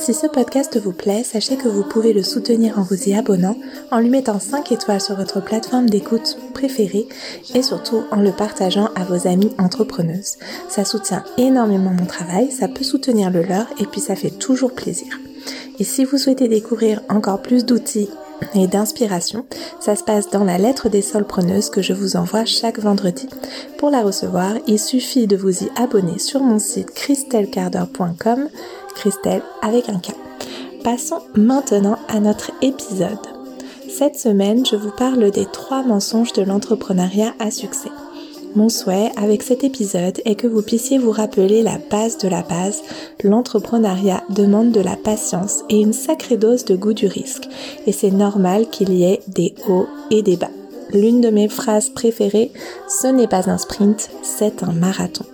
Si ce podcast vous plaît, sachez que vous pouvez le soutenir en vous y abonnant, en lui mettant 5 étoiles sur votre plateforme d'écoute préférée et surtout en le partageant à vos amis entrepreneuses. Ça soutient énormément mon travail, ça peut soutenir le leur et puis ça fait toujours plaisir. Et si vous souhaitez découvrir encore plus d'outils et d'inspiration, ça se passe dans la lettre des solpreneuses que je vous envoie chaque vendredi. Pour la recevoir, il suffit de vous y abonner sur mon site christelcarder.com Christelle avec un K. Passons maintenant à notre épisode. Cette semaine, je vous parle des trois mensonges de l'entrepreneuriat à succès. Mon souhait avec cet épisode est que vous puissiez vous rappeler la base de la base. L'entrepreneuriat demande de la patience et une sacrée dose de goût du risque. Et c'est normal qu'il y ait des hauts et des bas. L'une de mes phrases préférées, ce n'est pas un sprint, c'est un marathon.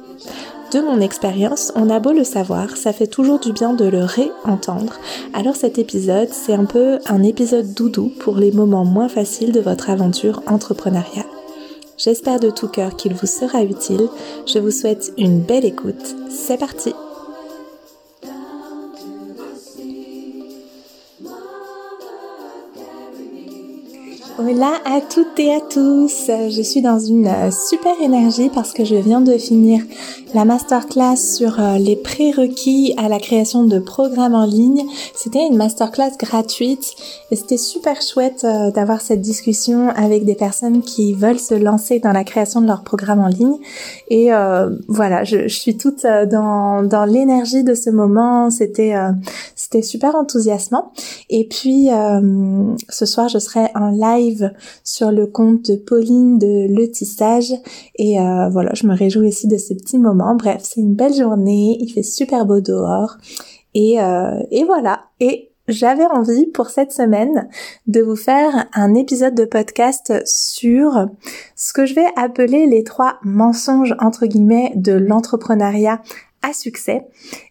De mon expérience, on a beau le savoir, ça fait toujours du bien de le réentendre. Alors cet épisode, c'est un peu un épisode doudou pour les moments moins faciles de votre aventure entrepreneuriale. J'espère de tout cœur qu'il vous sera utile. Je vous souhaite une belle écoute. C'est parti Hola à toutes et à tous, je suis dans une euh, super énergie parce que je viens de finir la masterclass sur euh, les prérequis à la création de programmes en ligne. C'était une masterclass gratuite et c'était super chouette euh, d'avoir cette discussion avec des personnes qui veulent se lancer dans la création de leur programme en ligne. Et voilà, je, suis toute dans, dans l'énergie de ce moment. C'était super enthousiasmant. Et puis ce soir, je serai en live sur le compte de Pauline de Le Tissage. Et euh, voilà, je me réjouis aussi de ce petit moment. Bref, c'est une belle journée, il fait super beau dehors. Et, euh, et voilà. Et j'avais envie pour cette semaine de vous faire un épisode de podcast sur ce que je vais appeler les trois mensonges entre guillemets de l'entrepreneuriat à succès.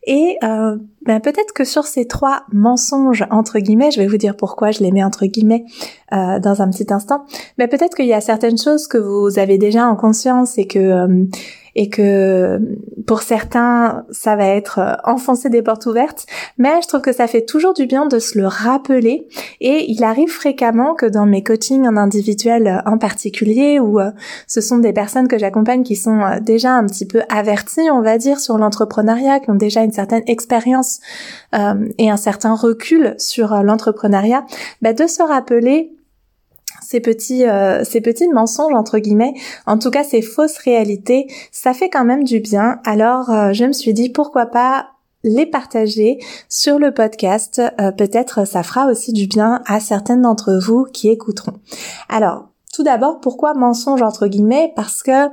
Et euh, ben peut-être que sur ces trois mensonges entre guillemets, je vais vous dire pourquoi je les mets entre guillemets euh, dans un petit instant, mais peut-être qu'il y a certaines choses que vous avez déjà en conscience et que et que pour certains, ça va être euh, enfoncer des portes ouvertes, mais je trouve que ça fait toujours du bien de se le rappeler. Et il arrive fréquemment que dans mes coachings en individuel euh, en particulier, où euh, ce sont des personnes que j'accompagne qui sont déjà un petit peu averties, on va dire, sur l'entrepreneuriat, qui ont déjà une certaine expérience et un certain recul sur l'entrepreneuriat, bah, de se rappeler ces petits euh, ces petits mensonges entre guillemets, en tout cas ces fausses réalités, ça fait quand même du bien. Alors euh, je me suis dit pourquoi pas les partager sur le podcast. Euh, peut-être ça fera aussi du bien à certaines d'entre vous qui écouteront. Alors tout d'abord, pourquoi mensonge entre guillemets? Parce que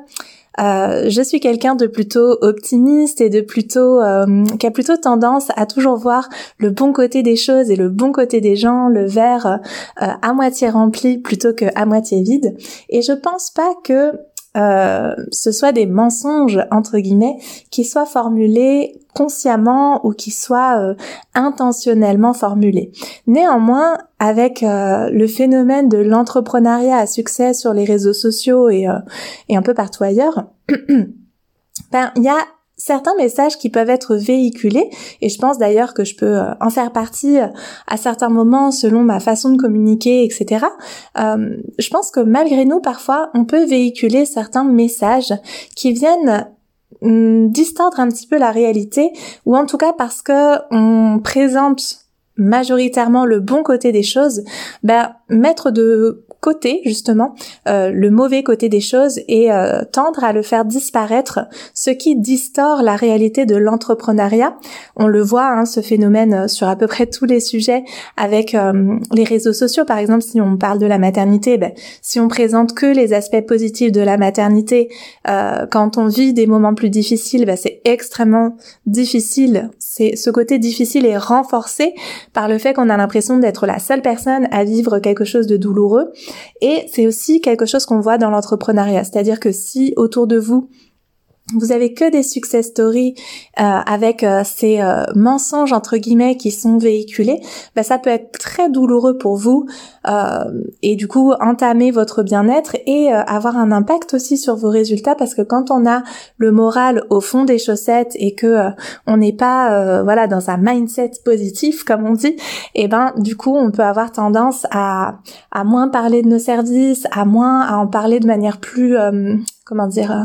euh, je suis quelqu'un de plutôt optimiste et de plutôt euh, qui a plutôt tendance à toujours voir le bon côté des choses et le bon côté des gens, le verre euh, à moitié rempli plutôt que à moitié vide. Et je pense pas que euh, ce soit des mensonges entre guillemets qui soient formulés consciemment ou qui soient euh, intentionnellement formulés. Néanmoins, avec euh, le phénomène de l'entrepreneuriat à succès sur les réseaux sociaux et, et un peu partout ailleurs, ben il y a certains messages qui peuvent être véhiculés et je pense d'ailleurs que je peux euh, en faire partie euh, à certains moments selon ma façon de communiquer, etc. Euh, je pense que malgré nous, parfois, on peut véhiculer certains messages qui viennent hum, distordre un petit peu la réalité ou en tout cas parce que on présente majoritairement le bon côté des choses, ben mettre de côté justement euh, le mauvais côté des choses et euh, tendre à le faire disparaître, ce qui distord la réalité de l'entrepreneuriat. On le voit, hein, ce phénomène euh, sur à peu près tous les sujets avec les réseaux sociaux. Par exemple, si on parle de la maternité, ben, si on présente que les aspects positifs de la maternité, quand on vit des moments plus difficiles, ben, c'est extrêmement difficile. C'est ce côté difficile est renforcé par le fait qu'on a l'impression d'être la seule personne à vivre quelque chose de douloureux. Et c'est aussi quelque chose qu'on voit dans l'entrepreneuriat, c'est-à-dire que si autour de vous, vous avez que des success stories euh, avec euh, ces euh, mensonges entre guillemets qui sont véhiculés, ben, ça peut être très douloureux pour vous et du coup entamer votre bien-être et avoir un impact aussi sur vos résultats parce que quand on a le moral au fond des chaussettes et que on n'est pas voilà dans un mindset positif comme on dit, et eh ben du coup on peut avoir tendance à à moins parler de nos services, à moins à en parler de manière plus comment dire, euh,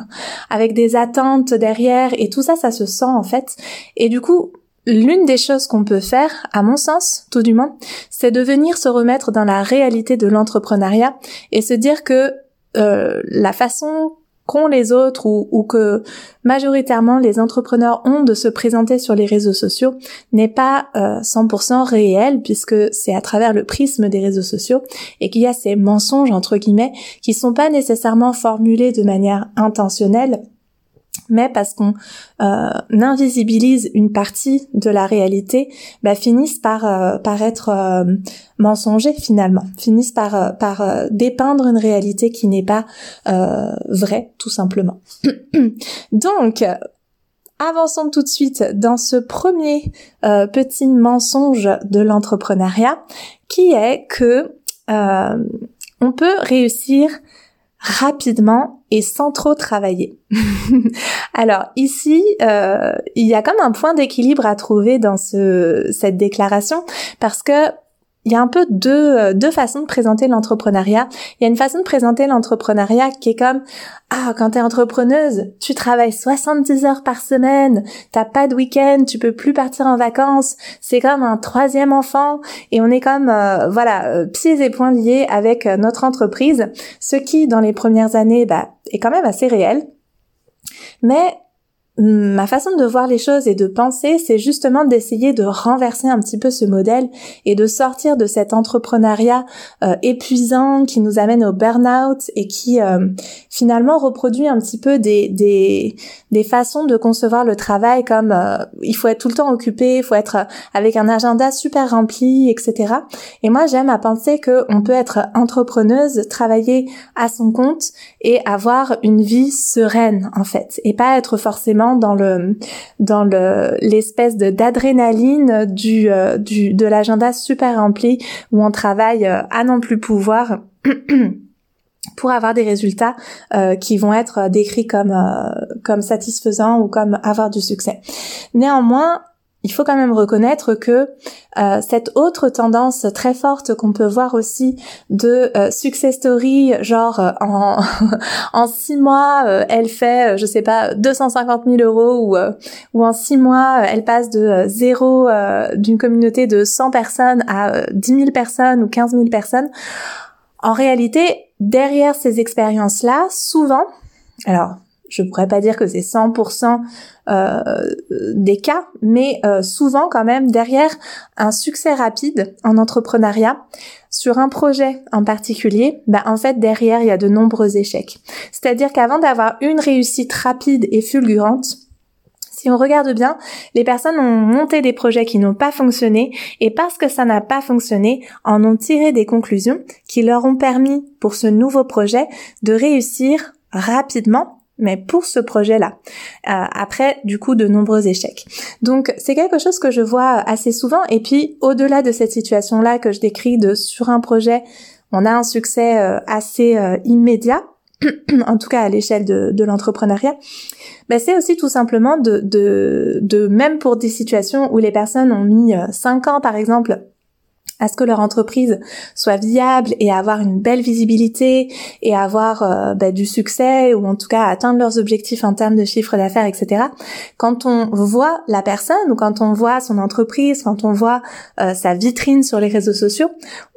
avec des attentes derrière et tout ça, ça se sent en fait. Et du coup, l'une des choses qu'on peut faire, à mon sens, tout du moins, c'est de venir se remettre dans la réalité de l'entrepreneuriat et se dire que euh, la façon qu'ont les autres ou, que majoritairement les entrepreneurs ont de se présenter sur les réseaux sociaux n'est pas 100% euh, réel puisque c'est à travers le prisme des réseaux sociaux et qu'il y a ces mensonges entre guillemets qui sont pas nécessairement formulés de manière intentionnelle mais parce qu'on euh, invisibilise une partie de la réalité, bah, finissent par euh, par être euh, mensongers finalement, finissent par euh, par dépeindre une réalité qui n'est pas vraie tout simplement. Donc Avançons tout de suite dans ce premier petit mensonge de l'entrepreneuriat qui est que on peut réussir rapidement et sans trop travailler. Alors ici, euh, il y a comme un point d'équilibre à trouver dans ce, cette déclaration parce que il y a un peu deux, euh, deux façons de présenter l'entrepreneuriat. Il y a une façon de présenter l'entrepreneuriat qui est comme ah quand t'es entrepreneuse, tu travailles 70 heures par semaine, t'as pas de week-end, tu peux plus partir en vacances, c'est comme un troisième enfant et on est comme euh, voilà euh, pieds et poings liés avec notre entreprise, ce qui dans les premières années bah, est quand même assez réel. Mais ma façon de voir les choses et de penser, c'est justement d'essayer de renverser un petit peu ce modèle et de sortir de cet entrepreneuriat euh, épuisant qui nous amène au burn-out et qui euh, finalement reproduit un petit peu des, des, des façons de concevoir le travail comme euh, il faut être tout le temps occupé, il faut être avec un agenda super rempli, etc. Et moi, j'aime à penser que on peut être entrepreneuse, travailler à son compte et avoir une vie sereine en fait, et pas être forcément dans le dans le l'espèce de d'adrénaline du, euh, du de l'agenda super rempli où on travaille euh, à non plus pouvoir. pour avoir des résultats euh, qui vont être décrits comme comme satisfaisants ou comme avoir du succès. Néanmoins, il faut quand même reconnaître que euh, cette autre tendance très forte qu'on peut voir aussi de euh, success story, genre euh, en en six mois elle fait je sais pas 250 000 euros ou ou en six mois elle passe de zéro d'une communauté de 100 personnes à 10 000 personnes ou 15 000 personnes. En réalité, derrière ces expériences là, souvent, alors je pourrais pas dire que c'est 100% euh, des cas, mais euh, souvent quand même derrière un succès rapide en entrepreneuriat sur un projet en particulier, bah en fait derrière il y a de nombreux échecs. C'est-à-dire qu'avant d'avoir une réussite rapide et fulgurante, si on regarde bien, les personnes ont monté des projets qui n'ont pas fonctionné et parce que ça n'a pas fonctionné, en ont tiré des conclusions qui leur ont permis pour ce nouveau projet de réussir rapidement mais pour ce projet-là, euh, après du coup de nombreux échecs. Donc c'est quelque chose que je vois assez souvent. Et puis au-delà de cette situation-là que je décris de sur un projet, on a un succès euh, assez euh, immédiat, en tout cas à l'échelle de, de l'entrepreneuriat. Ben, c'est aussi tout simplement de, de, de même pour des situations où les personnes ont mis 5 ans par exemple à ce que leur entreprise soit viable et avoir une belle visibilité et avoir euh, bah, du succès ou en tout cas atteindre leurs objectifs en termes de chiffre d'affaires, etc. Quand on voit la personne ou quand on voit son entreprise, quand on voit euh, sa vitrine sur les réseaux sociaux,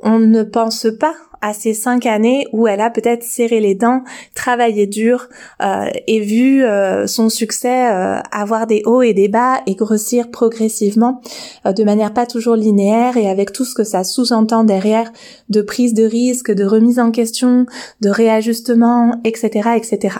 on ne pense pas à ces cinq années où elle a peut-être serré les dents, travaillé dur euh, et vu euh, son succès euh, avoir des hauts et des bas et grossir progressivement de manière pas toujours linéaire et avec tout ce que ça sous-entend derrière de prise de risque, de remise en question, de réajustement, etc., etc.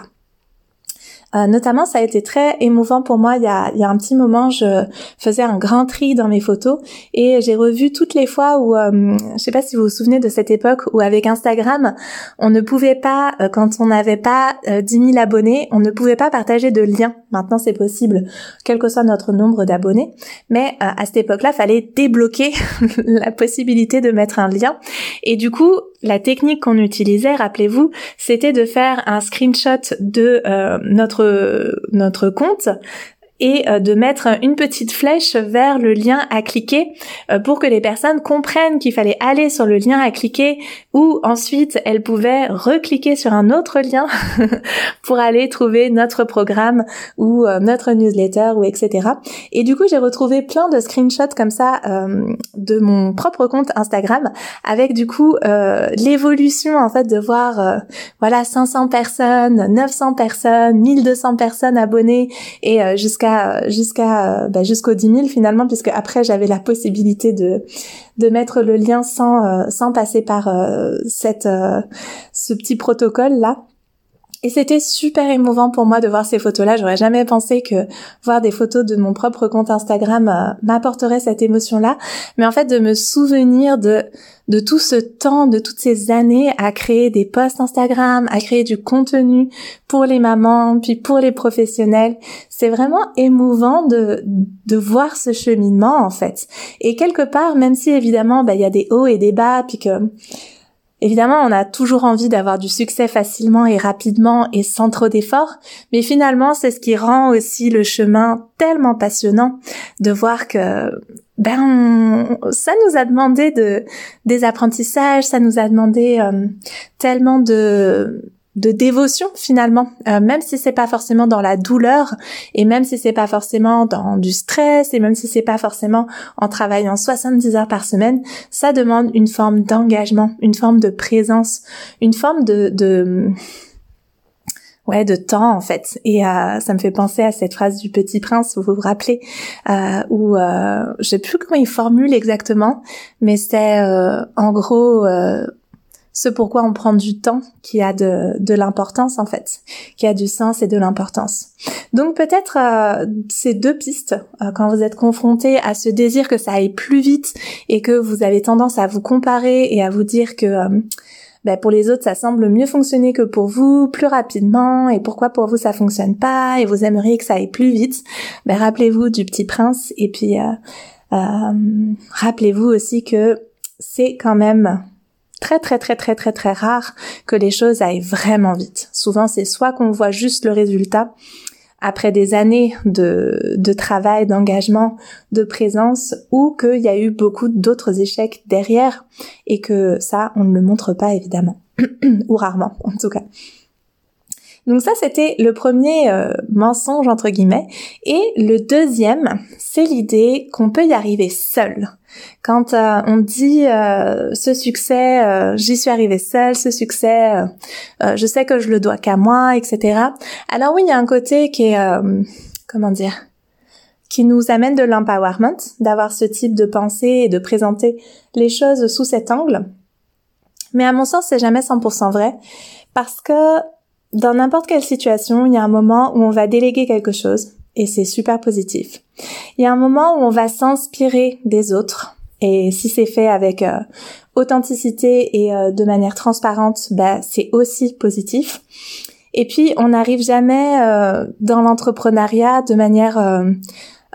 Euh, notamment, ça a été très émouvant pour moi. Il y a, il y a un petit moment, je faisais un grand tri dans mes photos et j'ai revu toutes les fois où, euh, je sais pas si vous vous souvenez de cette époque où avec Instagram, on ne pouvait pas, euh, quand on n'avait pas 10 000 abonnés, on ne pouvait pas partager de liens. Maintenant, c'est possible, quel que soit notre nombre d'abonnés. Mais à cette époque-là, fallait débloquer la possibilité de mettre un lien. Et du coup, la technique qu'on utilisait, rappelez-vous, c'était de faire un screenshot de euh, notre notre compte et euh, de mettre une petite flèche vers le lien à cliquer euh, pour que les personnes comprennent qu'il fallait aller sur le lien à cliquer ou ensuite elles pouvaient recliquer sur un autre lien pour aller trouver notre programme ou euh, notre newsletter ou etc. Et du coup j'ai retrouvé plein de screenshots comme ça de mon propre compte Instagram avec du coup l'évolution en fait de voir voilà 500 personnes, 900 personnes, 1200 personnes abonnées et jusqu'à jusqu'à jusqu'aux 10 000 finalement puisque après j'avais la possibilité de de mettre le lien sans euh, sans passer par euh, cette euh, ce petit protocole là et c'était super émouvant pour moi de voir ces photos-là. J'aurais jamais pensé que voir des photos de mon propre compte Instagram euh, m'apporterait cette émotion-là. Mais en fait, de me souvenir de, de tout ce temps, de toutes ces années à créer des posts Instagram, à créer du contenu pour les mamans, puis pour les professionnels, c'est vraiment émouvant de, de voir ce cheminement, en fait. Et quelque part, même si évidemment, bah, il y a des hauts et des bas, puis que Évidemment, on a toujours envie d'avoir du succès facilement et rapidement et sans trop d'efforts, mais finalement, c'est ce qui rend aussi le chemin tellement passionnant de voir que ben ça nous a demandé de des apprentissages, ça nous a demandé euh, tellement de de dévotion finalement, euh, même si c'est pas forcément dans la douleur et même si c'est pas forcément dans du stress et même si c'est pas forcément en travaillant 70 heures par semaine, ça demande une forme d'engagement, une forme de présence, une forme de, de ouais de temps en fait. Et euh, ça me fait penser à cette phrase du Petit Prince vous vous rappelez euh, où je sais plus comment il formule exactement mais c'est en gros ce pourquoi on prend du temps qui a de, de l'importance en fait, qui a du sens et de l'importance. Donc peut-être euh, ces deux pistes, euh, quand vous êtes confronté à ce désir que ça aille plus vite et que vous avez tendance à vous comparer et à vous dire que euh, ben, pour les autres ça semble mieux fonctionner que pour vous, plus rapidement, et pourquoi pour vous ça fonctionne pas et vous aimeriez que ça aille plus vite, ben, rappelez-vous du petit prince et puis rappelez-vous aussi que c'est quand même très très très très très très rare que les choses aillent vraiment vite. Souvent c'est soit qu'on voit juste le résultat après des années de, de travail, d'engagement, de présence, ou qu'il y a eu beaucoup d'autres échecs derrière et que ça, on ne le montre pas évidemment, ou rarement en tout cas. Donc ça, c'était le premier euh, mensonge entre guillemets. Et le deuxième, c'est l'idée qu'on peut y arriver seul. Quand euh, on dit euh, ce succès, j'y suis arrivé seul, ce succès, je sais que je le dois qu'à moi, etc. Alors oui, il y a un côté qui est, comment dire, qui nous amène de l'empowerment, d'avoir ce type de pensée et de présenter les choses sous cet angle. Mais à mon sens, c'est jamais 100% vrai parce que dans n'importe quelle situation, il y a un moment où on va déléguer quelque chose et c'est super positif. Il y a un moment où on va s'inspirer des autres et si c'est fait avec euh, authenticité et euh, de manière transparente, bah, c'est aussi positif. Et puis on n'arrive jamais euh, dans l'entrepreneuriat de manière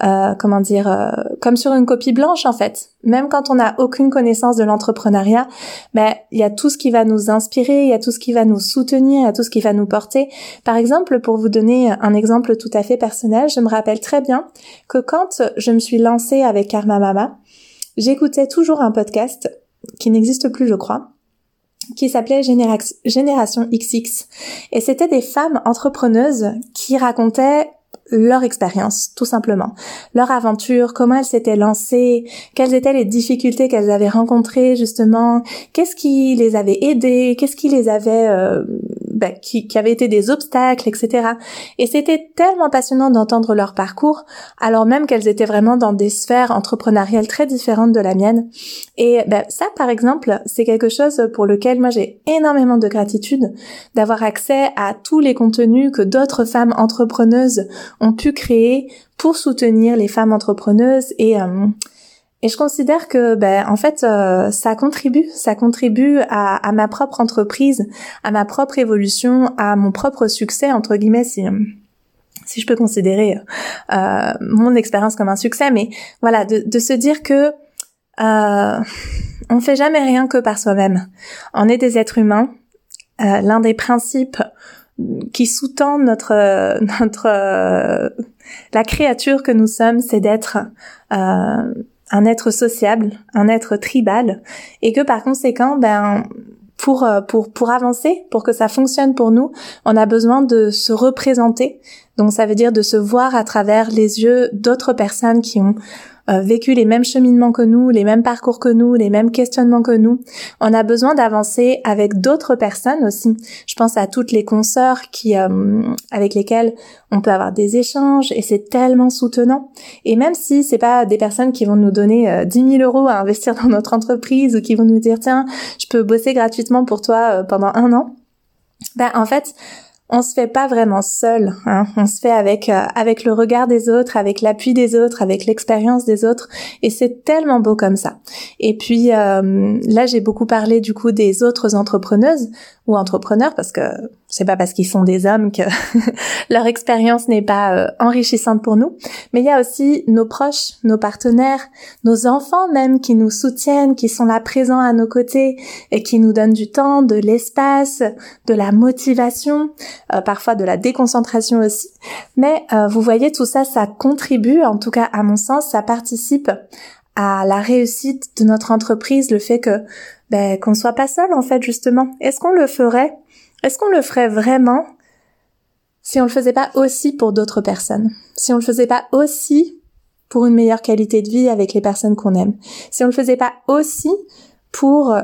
euh, comment dire, euh, comme sur une copie blanche en fait. Même quand on n'a aucune connaissance de l'entrepreneuriat, ben il y a tout ce qui va nous inspirer, il y a tout ce qui va nous soutenir, il y a tout ce qui va nous porter. Par exemple, pour vous donner un exemple tout à fait personnel, je me rappelle très bien que quand je me suis lancée avec Karma Mama, j'écoutais toujours un podcast qui n'existe plus, je crois, qui s'appelait Génération XX. Et c'était des femmes entrepreneuses qui racontaient leur expérience, tout simplement, leur aventure, comment elles s'étaient lancées, quelles étaient les difficultés qu'elles avaient rencontrées justement, qu'est-ce qui les avait aidées, qu'est-ce qui les avait euh, bah, qui, qui avaient été des obstacles, etc. Et c'était tellement passionnant d'entendre leur parcours, alors même qu'elles étaient vraiment dans des sphères entrepreneuriales très différentes de la mienne. Et bah, ça, par exemple, c'est quelque chose pour lequel moi j'ai énormément de gratitude d'avoir accès à tous les contenus que d'autres femmes entrepreneuses ont pu créer pour soutenir les femmes entrepreneuses et euh, et je considère que, ben, en fait, euh, ça contribue, ça contribue à, à, ma propre entreprise, à ma propre évolution, à mon propre succès entre guillemets, si si je peux considérer euh, mon expérience comme un succès. Mais voilà, de, de se dire que euh, on fait jamais rien que par soi-même. On est des êtres humains. Euh, L'un des principes qui sous-tend notre notre la créature que nous sommes, c'est d'être euh, un être sociable, un être tribal, et que par conséquent, ben pour euh, pour pour avancer, pour que ça fonctionne pour nous, on a besoin de se représenter. Donc ça veut dire de se voir à travers les yeux d'autres personnes qui ont euh, vécu les mêmes cheminements que nous, les mêmes parcours que nous, les mêmes questionnements que nous. On a besoin d'avancer avec d'autres personnes aussi. Je pense à toutes les consoeurs qui, euh, avec lesquelles on peut avoir des échanges et c'est tellement soutenant. Et même si c'est pas des personnes qui vont nous donner euh, 10 000 euros à investir dans notre entreprise ou qui vont nous dire tiens, je peux bosser gratuitement pour toi euh, pendant un an. Ben en fait, on se fait pas vraiment seul. Hein. On se fait avec euh, avec le regard des autres, avec l'appui des autres, avec l'expérience des autres, et c'est tellement beau comme ça. Et puis euh, là, j'ai beaucoup parlé du coup des autres entrepreneuses ou entrepreneurs parce que c'est pas parce qu'ils sont des hommes que leur expérience n'est pas euh, enrichissante pour nous, mais il y a aussi nos proches, nos partenaires, nos enfants même qui nous soutiennent, qui sont là présents à nos côtés et qui nous donnent du temps, de l'espace, de la motivation, euh, parfois de la déconcentration aussi. Mais euh, vous voyez tout ça, ça contribue, en tout cas à mon sens, ça participe à la réussite de notre entreprise, le fait que ben, qu'on soit pas seul en fait justement. Est-ce qu'on le ferait? Est-ce qu'on le ferait vraiment si on le faisait pas aussi pour d'autres personnes? Si on le faisait pas aussi pour une meilleure qualité de vie avec les personnes qu'on aime? Si on le faisait pas aussi pour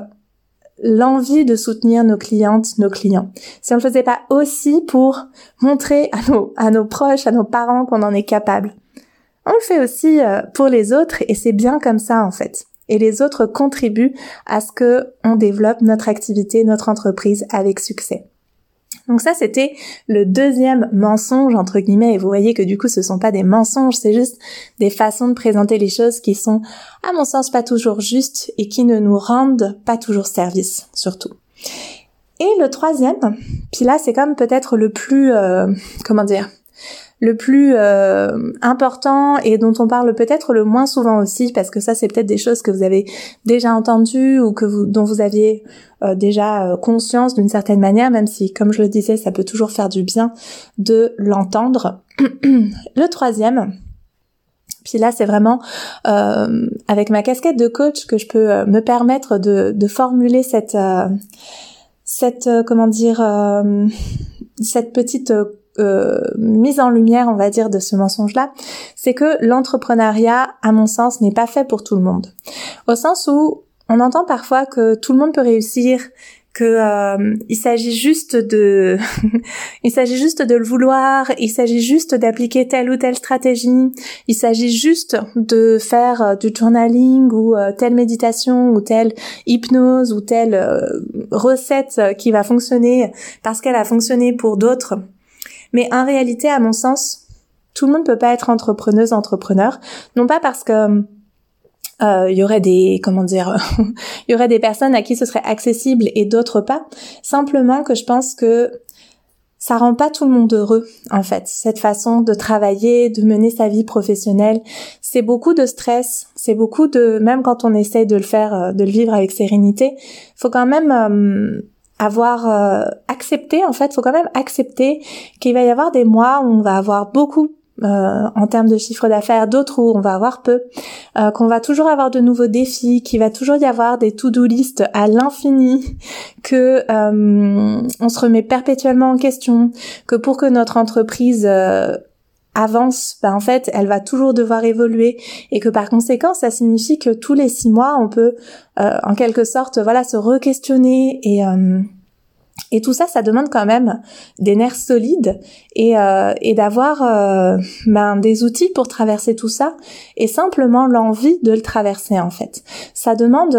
l'envie de soutenir nos clientes, nos clients? Si on le faisait pas aussi pour montrer à nos, à nos proches, à nos parents qu'on en est capable? On le fait aussi euh, pour les autres et c'est bien comme ça en fait et les autres contribuent à ce que on développe notre activité, notre entreprise avec succès. Donc ça, c'était le deuxième mensonge, entre guillemets, et vous voyez que du coup, ce sont pas des mensonges, c'est juste des façons de présenter les choses qui sont, à mon sens, pas toujours justes et qui ne nous rendent pas toujours service, surtout. Et le troisième, puis là, c'est comme peut-être le plus, euh, comment dire, le plus euh, important et dont on parle peut-être le moins souvent aussi parce que ça c'est peut-être des choses que vous avez déjà entendues ou que dont vous aviez euh, déjà euh, conscience d'une certaine manière même si comme je le disais ça peut toujours faire du bien de l'entendre. le troisième puis là, c'est vraiment avec ma casquette de coach que je peux me permettre de, de formuler cette, cette comment dire, cette petite euh, mise en lumière, on va dire, de ce mensonge-là, c'est que l'entrepreneuriat, à mon sens, n'est pas fait pour tout le monde. Au sens où on entend parfois que tout le monde peut réussir, que euh, il s'agit juste de il s'agit juste de le vouloir, il s'agit juste d'appliquer telle ou telle stratégie, il s'agit juste de faire euh, du journaling ou telle méditation ou telle hypnose ou telle recette qui va fonctionner parce qu'elle a fonctionné pour d'autres mais en réalité, à mon sens, tout le monde peut pas être entrepreneuse, entrepreneur. Non pas parce que euh, il y aurait des comment dire il y aurait des personnes à qui ce serait accessible et d'autres pas simplement que je pense que ça rend pas tout le monde heureux en fait cette façon de travailler de mener sa vie professionnelle c'est beaucoup de stress c'est beaucoup de même quand on essaye de le faire euh, de le vivre avec sérénité faut quand même euh, avoir euh, accepté, en fait, faut quand même accepter qu'il va y avoir des mois où on va avoir beaucoup euh, en termes de chiffre d'affaires, d'autres où on va avoir peu, euh, qu'on va toujours avoir de nouveaux défis, qu'il va toujours y avoir des to-do list à l'infini, que on se remet perpétuellement en question, que pour que notre entreprise avance, ben en fait, elle va toujours devoir évoluer et que par conséquent, ça signifie que tous les six mois, on peut, euh, en quelque sorte, voilà, se re-questionner et euh, Et tout ça, ça demande quand même des nerfs solides et, euh, et d'avoir euh, ben, des outils pour traverser tout ça et simplement l'envie de le traverser en fait. Ça demande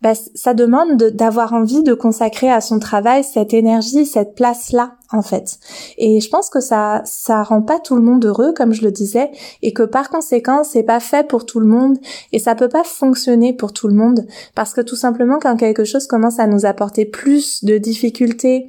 bah, ça demande d'avoir envie de consacrer à son travail cette énergie, cette place-là, en fait. Et je pense que ça, ça rend pas tout le monde heureux, comme je le disais, et que par conséquent, c'est pas fait pour tout le monde, et ça peut pas fonctionner pour tout le monde, parce que tout simplement, quand quelque chose commence à nous apporter plus de difficultés,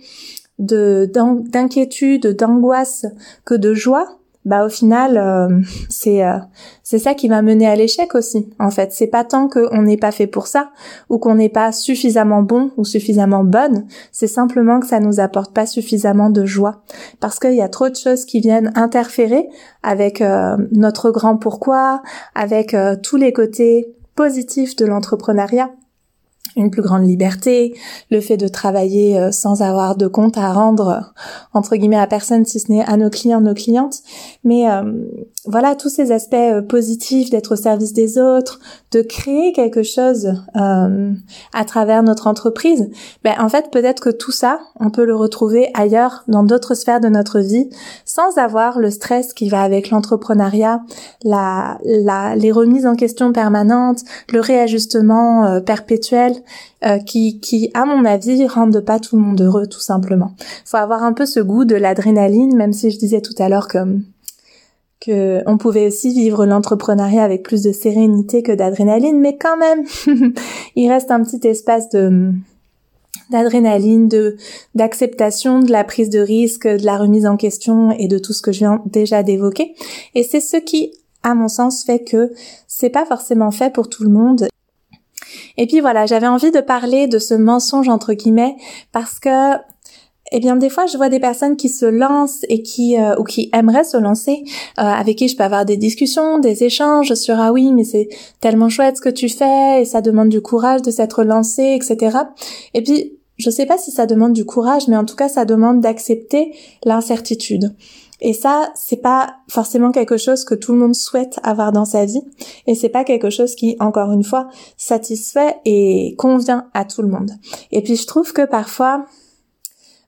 de d'inquiétude, d'angoisse que de joie, bah au final euh, c'est euh, c'est ça qui va mener à l'échec aussi en fait. C'est pas tant qu'on n'est pas fait pour ça ou qu'on n'est pas suffisamment bon ou suffisamment bonne. C'est simplement que ça nous apporte pas suffisamment de joie. Parce qu'il y a trop de choses qui viennent interférer avec euh, notre grand pourquoi avec tous les côtés positifs de l'entrepreneuriat une plus grande liberté, le fait de travailler euh, sans avoir de compte à rendre entre guillemets à personne si ce n'est à nos clients, nos clientes. Mais euh, voilà tous ces aspects euh, positifs d'être au service des autres, de créer quelque chose à travers notre entreprise. Ben en fait peut-être que tout ça on peut le retrouver ailleurs dans d'autres sphères de notre vie sans avoir le stress qui va avec l'entrepreneuriat, la, la, les remises en question permanentes, le réajustement perpétuel euh, qui, qui, à mon avis, rendent pas tout le monde heureux, tout simplement. Faut avoir un peu ce goût de l'adrénaline, même si je disais tout à l'heure que que on pouvait aussi vivre l'entrepreneuriat avec plus de sérénité que d'adrénaline, mais quand même, il reste un petit espace de d'adrénaline, de d'acceptation, de la prise de risque, de la remise en question et de tout ce que je viens déjà d'évoquer. Et c'est ce qui, à mon sens, fait que c'est pas forcément fait pour tout le monde et puis voilà, j'avais envie de parler de ce mensonge entre guillemets parce que eh bien, des fois, je vois des personnes qui se lancent et qui euh, ou qui aimeraient se lancer, euh, avec qui je peux avoir des discussions, des échanges sur ah oui, mais c'est tellement chouette ce que tu fais et ça demande du courage de s'être lancé, etc. Et puis, je sais pas si ça demande du courage, mais en tout cas, ça demande d'accepter l'incertitude. Et ça, c'est pas forcément quelque chose que tout le monde souhaite avoir dans sa vie. Et c'est pas quelque chose qui, encore une fois, satisfait et convient à tout le monde. Et puis je trouve que parfois,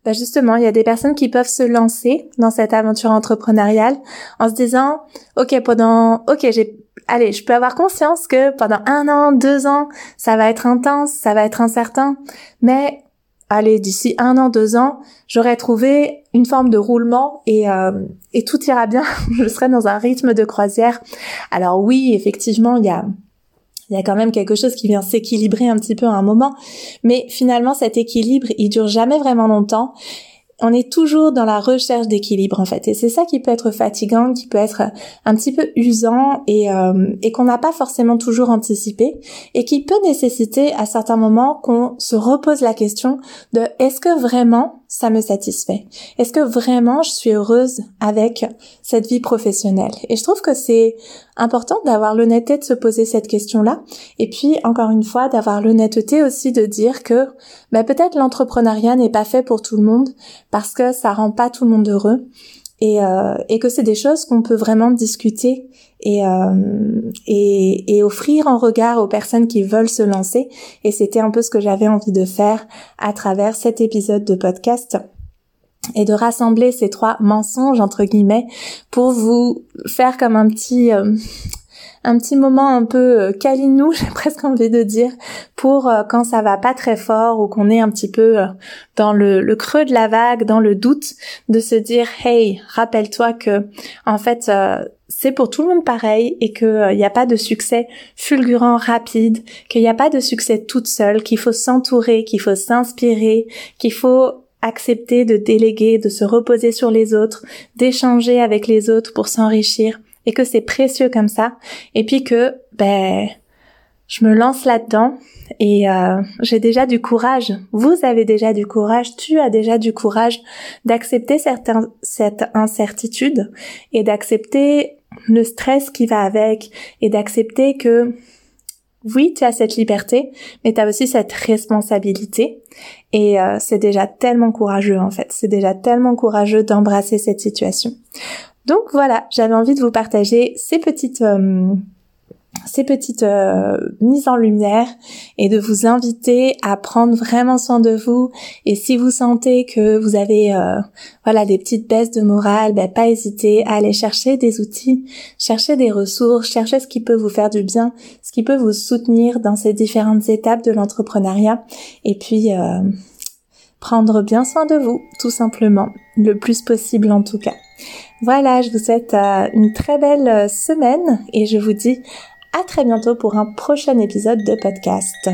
bah justement, il y a des personnes qui peuvent se lancer dans cette aventure entrepreneuriale en se disant, ok, pendant, ok, j'ai, allez, je peux avoir conscience que pendant un an, deux ans, ça va être intense, ça va être incertain, mais allez, d'ici un an, deux ans, j'aurai trouvé une forme de roulement et, euh, et tout ira bien. je serai dans un rythme de croisière. Alors oui, effectivement, il y a y a quand même quelque chose qui vient s'équilibrer un petit peu à un moment, mais finalement cet équilibre, il dure jamais vraiment longtemps on est toujours dans la recherche d'équilibre en fait. Et c'est ça qui peut être fatigant qui peut être un petit peu usant et, euh, et qu'on n'a pas forcément toujours anticipé et qui peut nécessiter à certains moments qu'on se repose la question de est-ce que vraiment ça me satisfait Est-ce que vraiment je suis heureuse avec cette vie professionnelle? Et je trouve que c'est important d'avoir l'honnêteté de se poser cette question-là. Et puis, encore une fois, d'avoir l'honnêteté aussi de dire que bah, peut-être l'entrepreneuriat n'est pas fait pour tout le monde parce que ça rend pas tout le monde heureux. Et, euh, et que c'est des choses qu'on peut vraiment discuter et, euh, et, et, offrir en regard aux personnes qui veulent se lancer. Et c'était un peu ce que j'avais envie de faire à travers cet épisode de podcast et de rassembler ces trois mensonges entre guillemets pour vous faire comme un petit euh, un petit moment un peu euh, câlinou, j'ai presque envie de dire, pour euh, quand ça va pas très fort ou qu'on est un petit peu dans le, le, creux de la vague, dans le doute, de se dire hey, rappelle-toi que en fait c'est pour tout le monde pareil et qu'il n'y a pas de succès fulgurant rapide, qu'il n'y a pas de succès toute seule, qu'il faut s'entourer, qu'il faut s'inspirer, qu'il faut accepter de déléguer, de se reposer sur les autres, d'échanger avec les autres pour s'enrichir et que c'est précieux comme ça et puis que ben je me lance là-dedans et euh, j'ai déjà du courage. Vous avez déjà du courage, tu as déjà du courage d'accepter cette incertitude et d'accepter le stress qui va avec et d'accepter que oui, tu as cette liberté, mais tu as aussi cette responsabilité. Et euh, c'est déjà tellement courageux en fait. C'est déjà tellement courageux d'embrasser cette situation. Donc voilà, j'avais envie de vous partager ces petites, euh, ces petites euh, mises en lumière et de vous inviter à prendre vraiment soin de vous. Et si vous sentez que vous avez euh, voilà des petites baisses de morale, ben, pas hésiter à aller chercher des outils, chercher des ressources, chercher ce qui peut vous faire du bien, ce qui peut vous soutenir dans ces différentes étapes de l'entrepreneuriat. Et puis prendre bien soin de vous, tout simplement, le plus possible en tout cas. Voilà, je vous souhaite une très belle semaine et je vous dis à très bientôt pour un prochain épisode de podcast.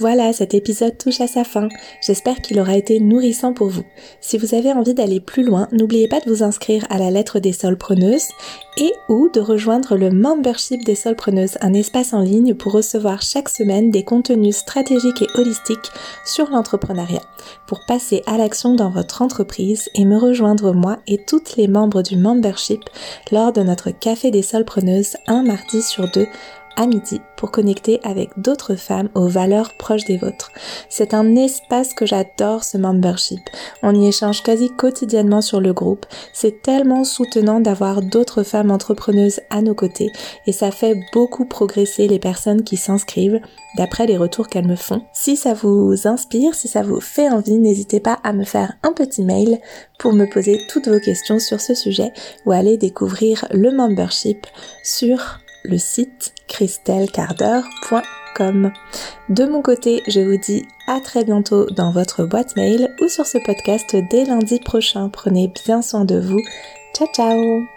Voilà, cet épisode touche à sa fin. J'espère qu'il aura été nourrissant pour vous. Si vous avez envie d'aller plus loin, n'oubliez pas de vous inscrire à la lettre des solpreneuses et ou de rejoindre le membership des solpreneuses, un espace en ligne pour recevoir chaque semaine des contenus stratégiques et holistiques sur l'entrepreneuriat, pour passer à l'action dans votre entreprise et me rejoindre moi et toutes les membres du membership lors de notre café des solpreneuses un mardi sur deux à midi pour connecter avec d'autres femmes aux valeurs proches des vôtres. C'est un espace que j'adore ce membership. On y échange quasi quotidiennement sur le groupe. C'est tellement soutenant d'avoir d'autres femmes entrepreneuses à nos côtés et ça fait beaucoup progresser les personnes qui s'inscrivent d'après les retours qu'elles me font. Si ça vous inspire, si ça vous fait envie, n'hésitez pas à me faire un petit mail pour me poser toutes vos questions sur ce sujet ou aller découvrir le membership sur le site christelcarder.com. De mon côté, je vous dis à très bientôt dans votre boîte mail ou sur ce podcast dès lundi prochain. Prenez bien soin de vous. Ciao ciao